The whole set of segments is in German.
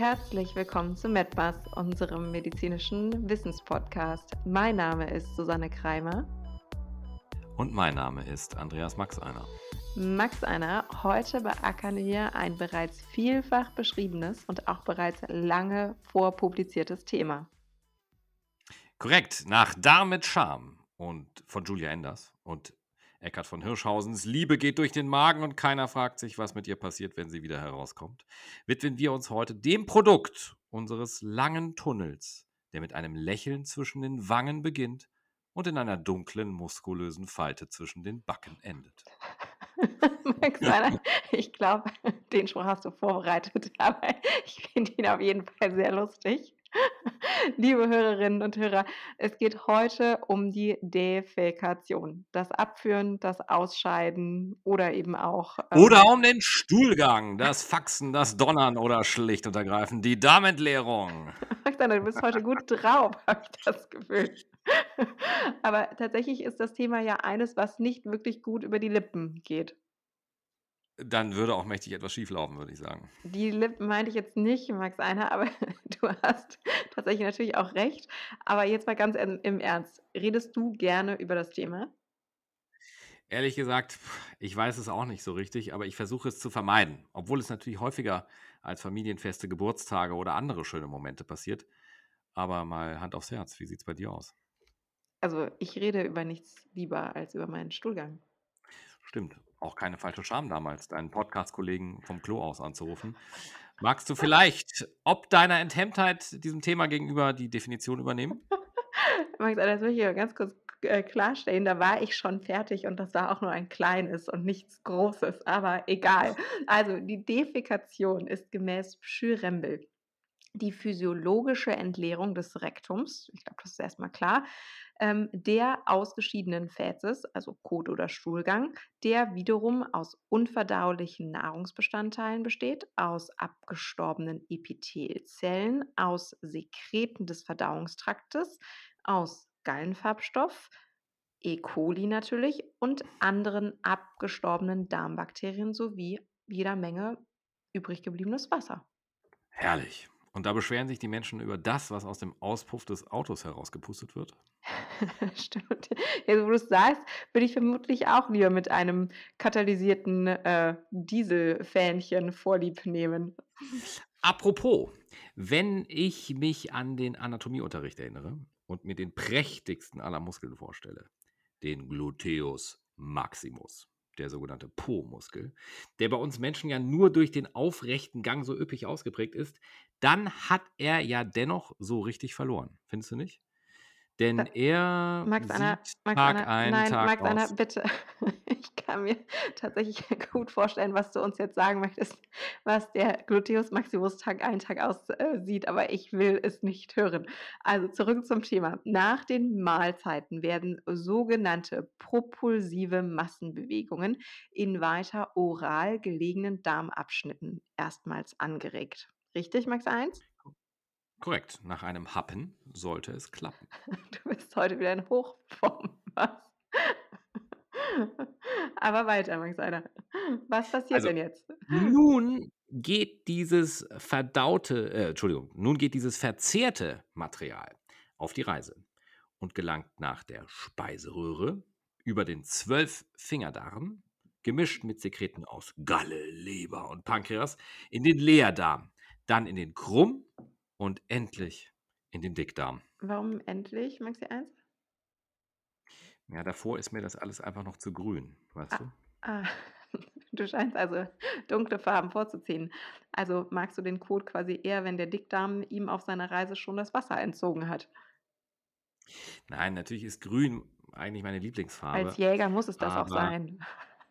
Herzlich willkommen zu MedBus, unserem medizinischen Wissenspodcast. Mein Name ist Susanne Kreimer. Und mein Name ist Andreas Maxeiner. Max Einer, heute beackern wir ein bereits vielfach beschriebenes und auch bereits lange vorpubliziertes Thema. Korrekt, nach Darm mit Charme und von Julia Enders und Eckhard von Hirschhausens Liebe geht durch den Magen und keiner fragt sich, was mit ihr passiert, wenn sie wieder herauskommt, widmen wir uns heute dem Produkt unseres langen Tunnels, der mit einem Lächeln zwischen den Wangen beginnt und in einer dunklen, muskulösen Falte zwischen den Backen endet. Max, ich glaube, den Spruch hast du vorbereitet, aber ich finde ihn auf jeden Fall sehr lustig. Liebe Hörerinnen und Hörer, es geht heute um die Defekation. Das Abführen, das Ausscheiden oder eben auch. Ähm, oder um den Stuhlgang, das Faxen, das Donnern oder schlicht und ergreifend die Darmentleerung. du bist heute gut drauf, habe ich das Gefühl. Aber tatsächlich ist das Thema ja eines, was nicht wirklich gut über die Lippen geht. Dann würde auch mächtig etwas schieflaufen, würde ich sagen. Die Lippen meinte ich jetzt nicht, Max Einer, aber du hast tatsächlich natürlich auch recht. Aber jetzt mal ganz im Ernst. Redest du gerne über das Thema? Ehrlich gesagt, ich weiß es auch nicht so richtig, aber ich versuche es zu vermeiden. Obwohl es natürlich häufiger als Familienfeste, Geburtstage oder andere schöne Momente passiert. Aber mal Hand aufs Herz, wie sieht es bei dir aus? Also ich rede über nichts lieber als über meinen Stuhlgang. Stimmt auch keine falsche Scham damals, deinen Podcast-Kollegen vom Klo aus anzurufen. Magst du vielleicht, ob deiner Enthemmtheit diesem Thema gegenüber, die Definition übernehmen? Das will ich ganz kurz äh, klarstellen. Da war ich schon fertig und das war auch nur ein kleines und nichts Großes, aber egal. Also, die Defekation ist gemäß Schürembel die physiologische Entleerung des Rektums, ich glaube, das ist erstmal klar, ähm, der ausgeschiedenen Fäzes, also Kot oder Stuhlgang, der wiederum aus unverdaulichen Nahrungsbestandteilen besteht, aus abgestorbenen Epithelzellen, aus Sekreten des Verdauungstraktes, aus Gallenfarbstoff, E. coli natürlich und anderen abgestorbenen Darmbakterien sowie jeder Menge übrig gebliebenes Wasser. Herrlich. Und da beschweren sich die Menschen über das, was aus dem Auspuff des Autos herausgepustet wird? Stimmt. Jetzt, wo du es sagst, würde ich vermutlich auch lieber mit einem katalysierten äh, Dieselfähnchen Vorlieb nehmen. Apropos, wenn ich mich an den Anatomieunterricht erinnere und mir den prächtigsten aller Muskeln vorstelle, den Gluteus maximus, der sogenannte Po-Muskel, der bei uns Menschen ja nur durch den aufrechten Gang so üppig ausgeprägt ist, dann hat er ja dennoch so richtig verloren. Findest du nicht? Denn er Max sieht Anna, Max Tag Anna, ein, nein, Tag Max Anna, aus. bitte. Kann mir tatsächlich gut vorstellen, was du uns jetzt sagen möchtest, was der Gluteus Maximus Tag ein, Tag aus äh, sieht, aber ich will es nicht hören. Also zurück zum Thema. Nach den Mahlzeiten werden sogenannte propulsive Massenbewegungen in weiter oral gelegenen Darmabschnitten erstmals angeregt. Richtig, Max 1? Korrekt. Nach einem Happen sollte es klappen. Du bist heute wieder in Hochform. Was? Aber weiter, Max Einer. Was passiert Also, denn jetzt? nun geht dieses verdaute, äh, Entschuldigung, nun geht dieses verzehrte Material auf die Reise und gelangt nach der Speiseröhre über den Zwölffingerdarm, gemischt mit Sekreten aus Galle, Leber und Pankreas, in den Leerdarm, dann in den Krumm und endlich in den Dickdarm. Warum endlich, Maxi 1? Ja, davor ist mir das alles einfach noch zu grün, weißt Ah, du? ah, du scheinst also dunkle Farben vorzuziehen. Also magst du den Kot quasi eher, wenn der Dickdarm ihm auf seiner Reise schon das Wasser entzogen hat? Nein, natürlich ist grün eigentlich meine Als Lieblingsfarbe, Jäger muss es das auch aber sein.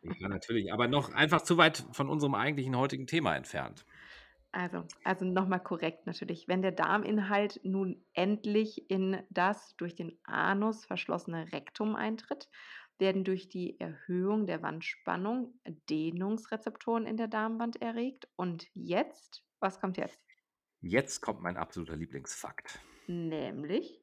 ja, natürlich, aber noch einfach zu weit von unserem eigentlichen heutigen Thema entfernt. Also, also nochmal korrekt natürlich. Wenn der Darminhalt nun endlich in das durch den Anus verschlossene Rektum eintritt, werden durch die Erhöhung der Wandspannung Dehnungsrezeptoren in der Darmwand erregt. Und jetzt, was kommt jetzt? Jetzt kommt mein absoluter Lieblingsfakt. Nämlich,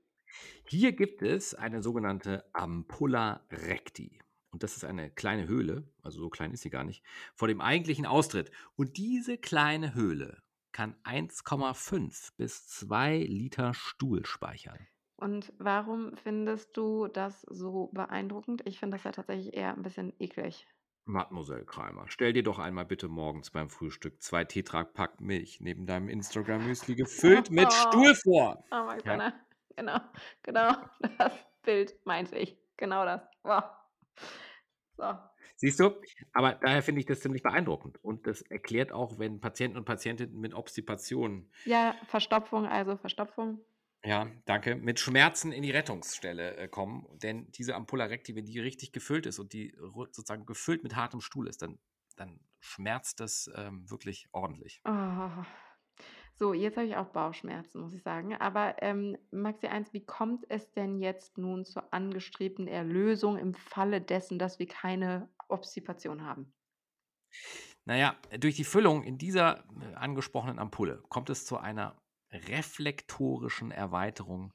Hier gibt es eine sogenannte Ampulla recti. Und das ist eine kleine Höhle, also so klein ist sie gar nicht, vor dem eigentlichen Austritt. Und diese kleine Höhle kann 1,5 bis 2 Liter Stuhl speichern. Und warum findest du das so beeindruckend? Ich finde das ja tatsächlich eher ein bisschen eklig. Mademoiselle Kreimer, stell dir doch einmal bitte morgens beim Frühstück zwei Tetrapack Milch neben deinem Instagram-Müsli gefüllt mit Stuhl vor. Oh, Max Ja. Anna. Genau, genau das Bild meinte ich. Genau das. Wow. So. Siehst du? Aber daher finde ich das ziemlich beeindruckend. Und das erklärt auch, wenn Patienten und Patientinnen mit Obstipation, Ja, Verstopfung, also Verstopfung. ja, danke, mit Schmerzen in die Rettungsstelle äh, kommen. Denn diese Ampulla recti, wenn die richtig gefüllt ist und die sozusagen gefüllt mit hartem Stuhl ist, dann, dann schmerzt das ähm, wirklich ordentlich. Oh. So, jetzt habe ich auch Bauchschmerzen, muss ich sagen. Aber ähm, Maxi 1, wie kommt es denn jetzt nun zur angestrebten Erlösung im Falle dessen, dass wir keine Obstipation haben? Naja, durch die Füllung in dieser äh, angesprochenen Ampulle kommt es zu einer reflektorischen Erweiterung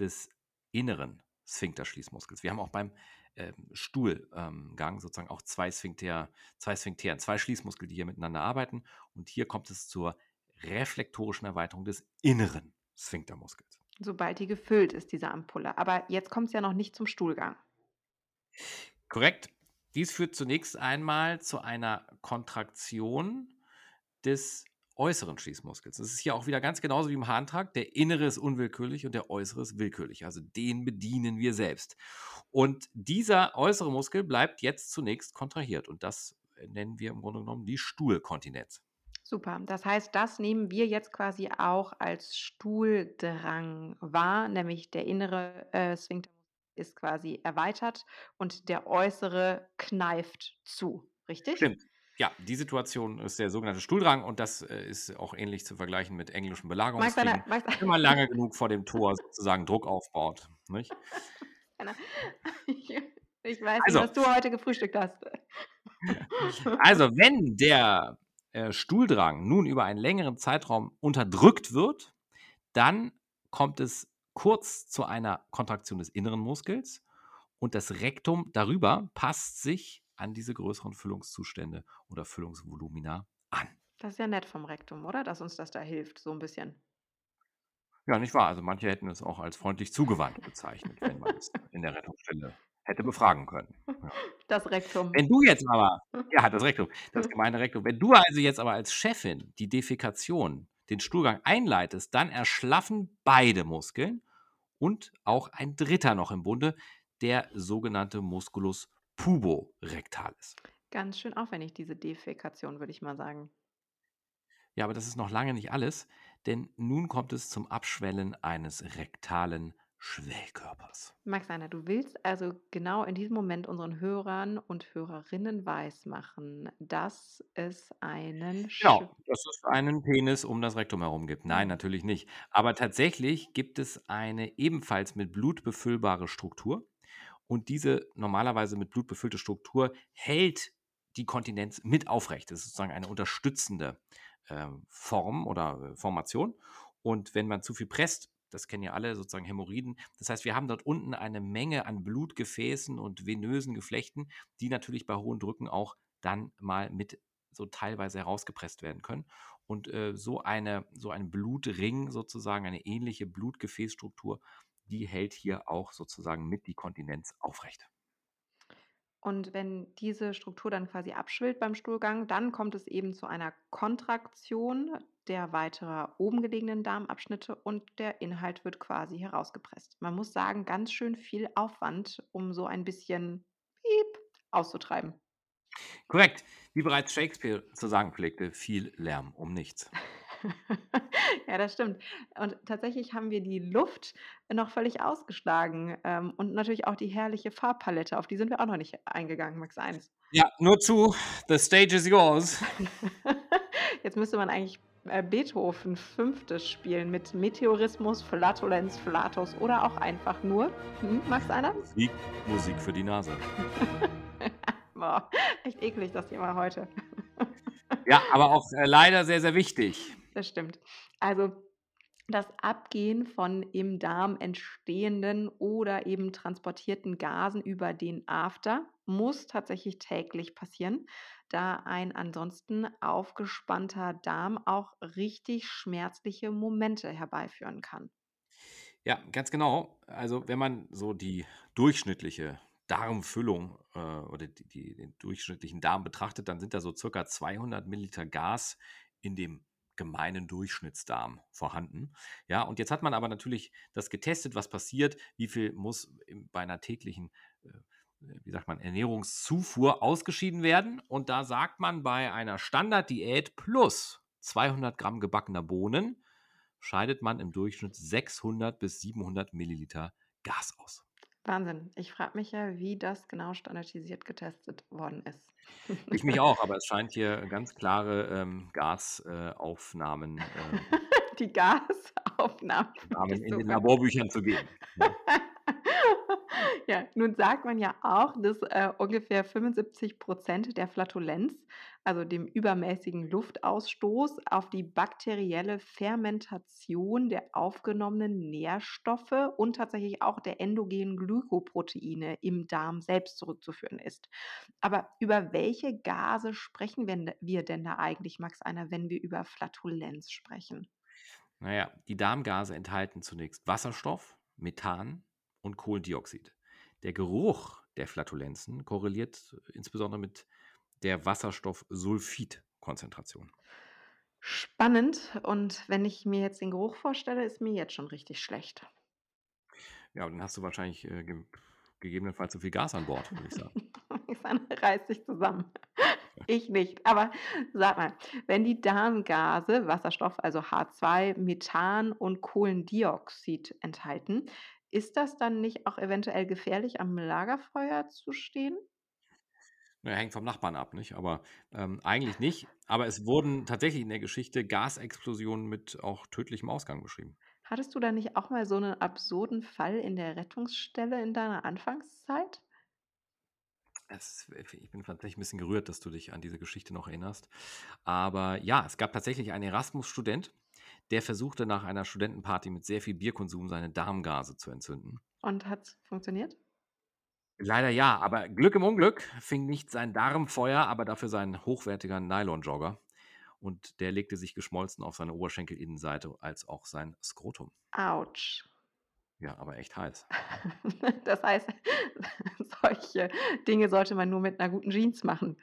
des inneren Sphinkterschließmuskels. Wir haben auch beim ähm, Stuhlgang sozusagen auch zwei Sphinkter, zwei Sphinkteren, zwei Schließmuskel, die hier miteinander arbeiten. Und hier kommt es zur reflektorischen Erweiterung des inneren Sphinktermuskels. Sobald die gefüllt ist, diese Ampulle. Aber jetzt kommt es ja noch nicht zum Stuhlgang. Korrekt. Dies führt zunächst einmal zu einer Kontraktion des äußeren Schließmuskels. Das ist hier auch wieder ganz genauso wie im Harntrakt. Der innere ist unwillkürlich und der äußere ist willkürlich. Also den bedienen wir selbst. Und dieser äußere Muskel bleibt jetzt zunächst kontrahiert. Und das nennen wir im Grunde genommen die Stuhlkontinenz. Super. Das heißt, das nehmen wir jetzt quasi auch als Stuhldrang wahr, nämlich der innere äh, Sphinkter ist quasi erweitert und der äußere kneift zu. Richtig? Stimmt. Ja, die Situation ist der sogenannte Stuhldrang und das äh, ist auch ähnlich zu vergleichen mit englischen Belagerungskriegen. Wenn man lange genug vor dem Tor sozusagen Druck aufbaut. Nicht? ich, ich weiß Also. nicht, was du heute gefrühstückt hast. Also, wenn der äh, Stuhldrang nun über einen längeren Zeitraum unterdrückt wird, dann kommt es kurz zu einer Kontraktion des inneren Muskels und das Rektum darüber passt sich an diese größeren Füllungszustände oder Füllungsvolumina an. Das ist ja nett vom Rektum, oder? Dass uns das da hilft, so ein bisschen. Ja, nicht wahr? Also manche hätten es auch als freundlich zugewandt bezeichnet, wenn man es in der Rettungsstelle hätte befragen können. Das Rektum. Wenn du jetzt aber, ja, das Rektum, das gemeine Rektum, wenn du also jetzt aber als Chefin die Defekation, den Stuhlgang einleitest, dann erschlaffen beide Muskeln und auch ein dritter noch im Bunde, der sogenannte Musculus puborectalis. Ganz schön aufwendig, diese Defekation, würde ich mal sagen. Ja, aber das ist noch lange nicht alles, denn nun kommt es zum Abschwellen eines rektalen Schwellkörpers. Max Einer, du willst also genau in diesem Moment unseren Hörern und Hörerinnen weismachen, dass es einen Genau, Sch- dass es einen Penis um das Rektum herum gibt. Nein, natürlich nicht. Aber tatsächlich gibt es eine ebenfalls mit Blut befüllbare Struktur. Und diese normalerweise mit Blut befüllte Struktur hält die Kontinenz mit aufrecht. Das ist sozusagen eine unterstützende ähm, Form oder äh, Formation. Und wenn man zu viel presst, das kennen ja alle, sozusagen Hämorrhoiden. Das heißt, wir haben dort unten eine Menge an Blutgefäßen und venösen Geflechten, die natürlich bei hohen Drücken auch dann mal mit so teilweise herausgepresst werden können. Und äh, so, eine, so ein Blutring, sozusagen eine ähnliche Blutgefäßstruktur, die hält hier auch sozusagen mit die Kontinenz aufrecht. Und wenn diese Struktur dann quasi abschwillt beim Stuhlgang, dann kommt es eben zu einer Kontraktion der weiterer oben gelegenen Darmabschnitte und der Inhalt wird quasi herausgepresst. Man muss sagen, ganz schön viel Aufwand, um so ein bisschen piep auszutreiben. Korrekt. Wie bereits Shakespeare zu sagen pflegte, viel Lärm um nichts. ja, das stimmt. Und tatsächlich haben wir die Luft noch völlig ausgeschlagen ähm, und natürlich auch die herrliche Farbpalette. Auf die sind wir auch noch nicht eingegangen, Max 1. Ja, nur zu. The stage is yours. Jetzt müsste man eigentlich äh, Beethoven Fünftes spielen mit Meteorismus, Flatulenz, Flatus oder auch einfach nur. Hm, Max einer? Musik, Musik für die Nase. Boah, echt eklig das Thema heute. Ja, aber auch äh, leider sehr, sehr wichtig. Das stimmt. Also, Das Abgehen von im Darm entstehenden oder eben transportierten Gasen über den After muss tatsächlich täglich passieren, da ein ansonsten aufgespannter Darm auch richtig schmerzliche Momente herbeiführen kann. Ja, ganz genau. Also, wenn man so die durchschnittliche Darmfüllung äh, oder die, die, den durchschnittlichen Darm betrachtet, dann sind da so circa 200 Milliliter Gas in dem gemeinen Durchschnittsdarm vorhanden. Ja, und jetzt hat man aber natürlich das getestet, was passiert, wie viel muss bei einer täglichen, äh, wie sagt man, Ernährungszufuhr ausgeschieden werden. Und da sagt man bei einer Standarddiät plus 200 Gramm gebackener Bohnen scheidet man im Durchschnitt 600 bis 700 Milliliter Gas aus. Wahnsinn. Ich frage mich ja, wie das genau standardisiert getestet worden ist. Ich mich auch, aber es scheint hier ganz klare ähm, Gasaufnahmen äh, Die Gasaufnahmen. In den Laborbüchern zu geben. Ja. Ja, nun sagt man ja auch, dass äh, ungefähr 75% der Flatulenz, also dem übermäßigen Luftausstoß, auf die bakterielle Fermentation der aufgenommenen Nährstoffe und tatsächlich auch der endogenen Glykoproteine im Darm selbst zurückzuführen ist. Aber über welche Gase sprechen wir denn da eigentlich, Max Einer, wenn wir über Flatulenz sprechen? Naja, die Darmgase enthalten zunächst Wasserstoff, Methan und Kohlendioxid. Der Geruch der Flatulenzen korreliert insbesondere mit der Wasserstoffsulfid-Konzentration. Spannend. Und wenn ich mir jetzt den Geruch vorstelle, ist mir jetzt schon richtig schlecht. Ja, dann hast du wahrscheinlich äh, ge gegebenenfalls zu viel Gas an Bord, würde ich sagen. Dann reiß dich zusammen. Ich nicht. Aber sag mal, wenn die Darmgase Wasserstoff, also H2, Methan und Kohlendioxid enthalten, ist das dann nicht auch eventuell gefährlich, am Lagerfeuer zu stehen? Na ja, hängt vom Nachbarn ab, nicht? Aber, ähm, eigentlich nicht. Aber es wurden tatsächlich in der Geschichte Gasexplosionen mit auch tödlichem Ausgang beschrieben. Hattest du da nicht auch mal so 'nen absurden Fall in der Rettungsstelle in deiner Anfangszeit? Es ich bin tatsächlich 'n bisschen gerührt, dass du dich an diese Geschichte noch erinnerst. Aber ja, es gab tatsächlich einen Erasmus-Student, der versuchte nach einer Studentenparty mit sehr viel Bierkonsum seine Darmgase zu entzünden. Und hat's funktioniert? Leider ja, aber Glück im Unglück fing nicht sein Darm Feuer, aber dafür sein hochwertiger Nylonjogger. Und der legte sich geschmolzen auf seine Oberschenkelinnenseite als auch sein Skrotum. Autsch. Ja, aber echt heiß. Das heißt, solche Dinge sollte man nur mit 'ner guten Jeans machen.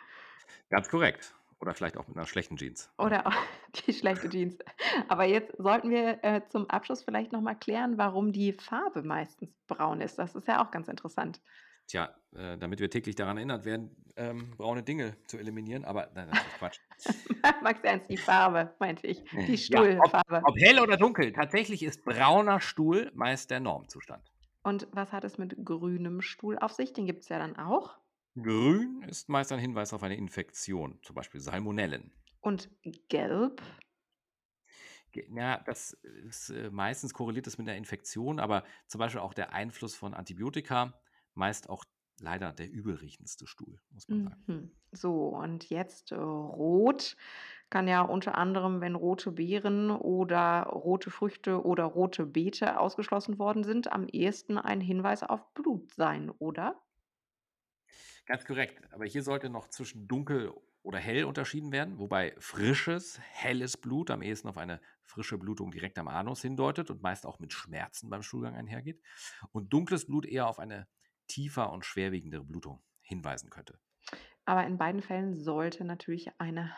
Ganz korrekt. Oder vielleicht auch mit 'ner schlechten Jeans. Oder auch die schlechte Jeans. Aber jetzt sollten wir, äh, zum Abschluss vielleicht noch mal klären, warum die Farbe meistens braun ist. Das ist ja auch ganz interessant. Tja, äh, damit wir täglich daran erinnert werden, ähm, braune Dinge zu eliminieren, aber nein, das ist Quatsch. Max Ernst, die Farbe meinte ich, die Ja, ob Stuhlfarbe. ob hell oder dunkel, tatsächlich ist brauner Stuhl meist der Normzustand. Und was hat es mit grünem Stuhl auf sich? Den gibt's ja dann auch? Grün ist meist ein Hinweis auf eine Infektion, zum Beispiel Salmonellen. Und gelb? Ge ja, das ist, äh meistens korreliert das mit 'ner Infektion, aber zum Beispiel auch der Einfluss von Antibiotika, meist auch leider der übelriechendste Stuhl, muss man sagen. Mhm. So, und jetzt, äh, rot kann ja unter anderem, wenn rote Beeren oder rote Früchte oder rote Beete ausgeschlossen worden sind, am ehesten ein Hinweis auf Blut sein, oder? Ganz korrekt. Aber hier sollte noch zwischen dunkel oder hell unterschieden werden, wobei frisches, helles Blut am ehesten auf eine frische Blutung direkt am Anus hindeutet und meist auch mit Schmerzen beim Stuhlgang einhergeht und dunkles Blut eher auf eine tiefer und schwerwiegendere Blutung hinweisen könnte. Aber in beiden Fällen sollte natürlich eine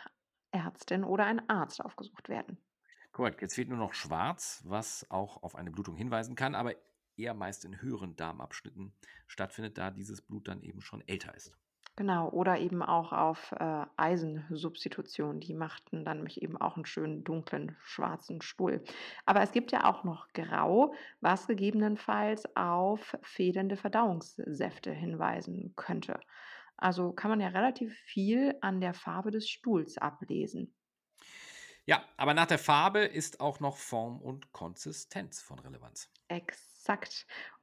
Ärztin oder ein Arzt aufgesucht werden. Korrekt. Jetzt fehlt nur noch schwarz, was auch auf eine Blutung hinweisen kann, aber eher meist in höheren Darmabschnitten stattfindet, da dieses Blut dann eben schon älter ist. Genau, oder eben auch auf, äh, Eisensubstitution. Die machten dann nämlich eben auch 'n schönen dunklen, schwarzen Stuhl. Aber es gibt ja auch noch Grau, was gegebenenfalls auf fehlende Verdauungssäfte hinweisen könnte. Also, kann man ja relativ viel an der Farbe des Stuhls ablesen. Ja, aber nach der Farbe ist auch noch Form und Konsistenz von Relevanz. Exakt.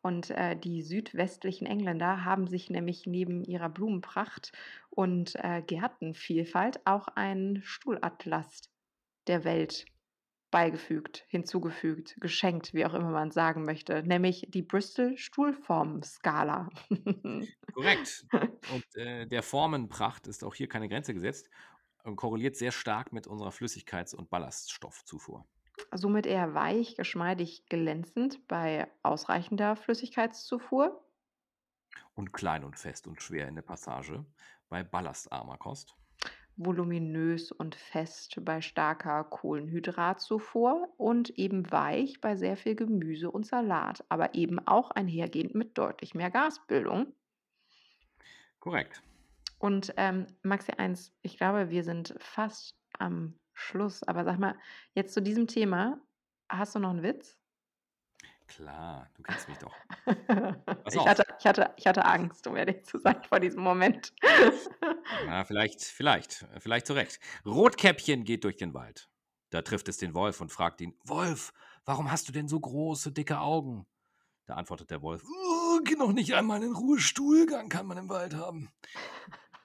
Und, äh, die südwestlichen Engländer haben sich nämlich neben ihrer Blumenpracht und, äh, Gärtenvielfalt auch einen Stuhlatlas der Welt beigefügt, hinzugefügt, geschenkt, wie auch immer man sagen möchte, nämlich die Bristol-Stuhlformen-Skala. Korrekt. Und äh, der Formenpracht ist auch hier keine Grenze gesetzt und korreliert sehr stark mit unserer Flüssigkeits- und Ballaststoffzufuhr. Somit eher weich, geschmeidig, glänzend bei ausreichender Flüssigkeitszufuhr. Und klein und fest und schwer in der Passage bei ballastarmer Kost. voluminös und fest bei starker Kohlenhydratzufuhr und eben weich bei sehr viel Gemüse und Salat, aber eben auch einhergehend mit deutlich mehr Gasbildung. Korrekt. Und ähm, Maxi eins, ich glaube, wir sind fast am Schluss, aber sag mal, jetzt zu diesem Thema, hast du noch einen Witz? Klar, du kennst mich doch. Ich hatte, ich hatte, ich hatte Angst, um ehrlich zu sein, vor diesem Moment. Ja, vielleicht, vielleicht, äh, vielleicht zu Recht. Rotkäppchen geht durch den Wald. Da trifft es den Wolf und fragt ihn: Wolf, warum hast du denn so große, dicke Augen? Da antwortet der Wolf: "Oh, noch nicht einmal einen Ruhestuhlgang kann man im Wald haben.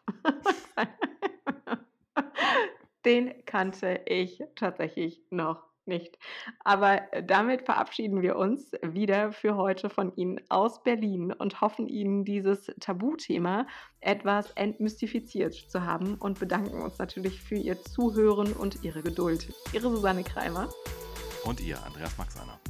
Den kannte ich tatsächlich noch nicht. Aber äh, damit verabschieden wir uns wieder für heute von Ihnen aus Berlin und hoffen Ihnen dieses Tabuthema etwas entmystifiziert zu haben und bedanken uns natürlich für Ihr Zuhören und Ihre Geduld. Ihre Susanne Kreimer. Und ihr, Andreas Maxaner.